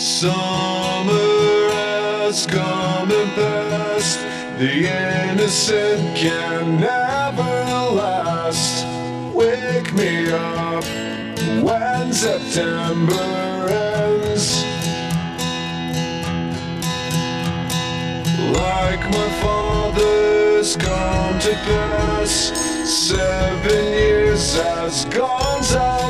Summer has come and passed, the innocent can never last. Wake me up when September ends. Like my father's come to pass, seven years has gone by.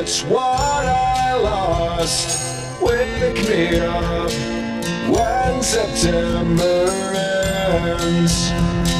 forgets what I lost. Wake me up when September ends.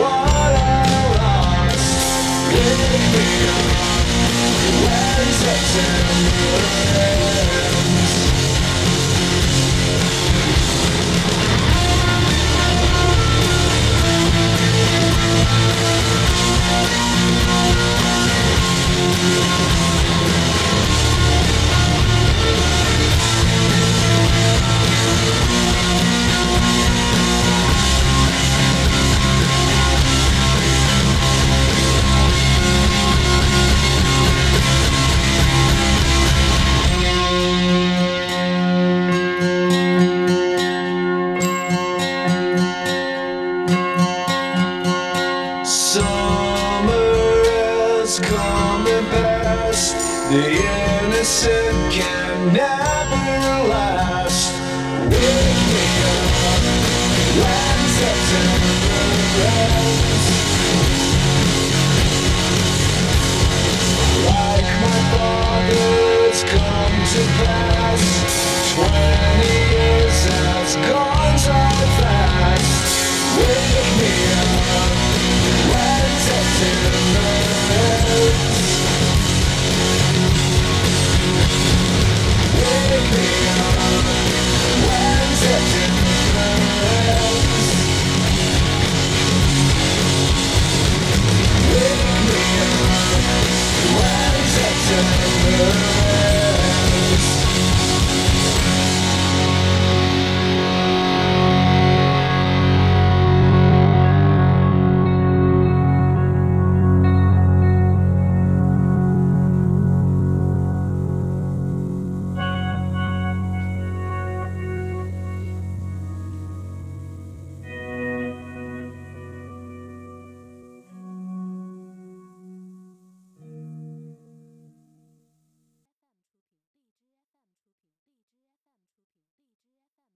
what I lost. The innocent can never last. Wake me up when September ends. Like my father's come to pass. Twenty years has gone Wake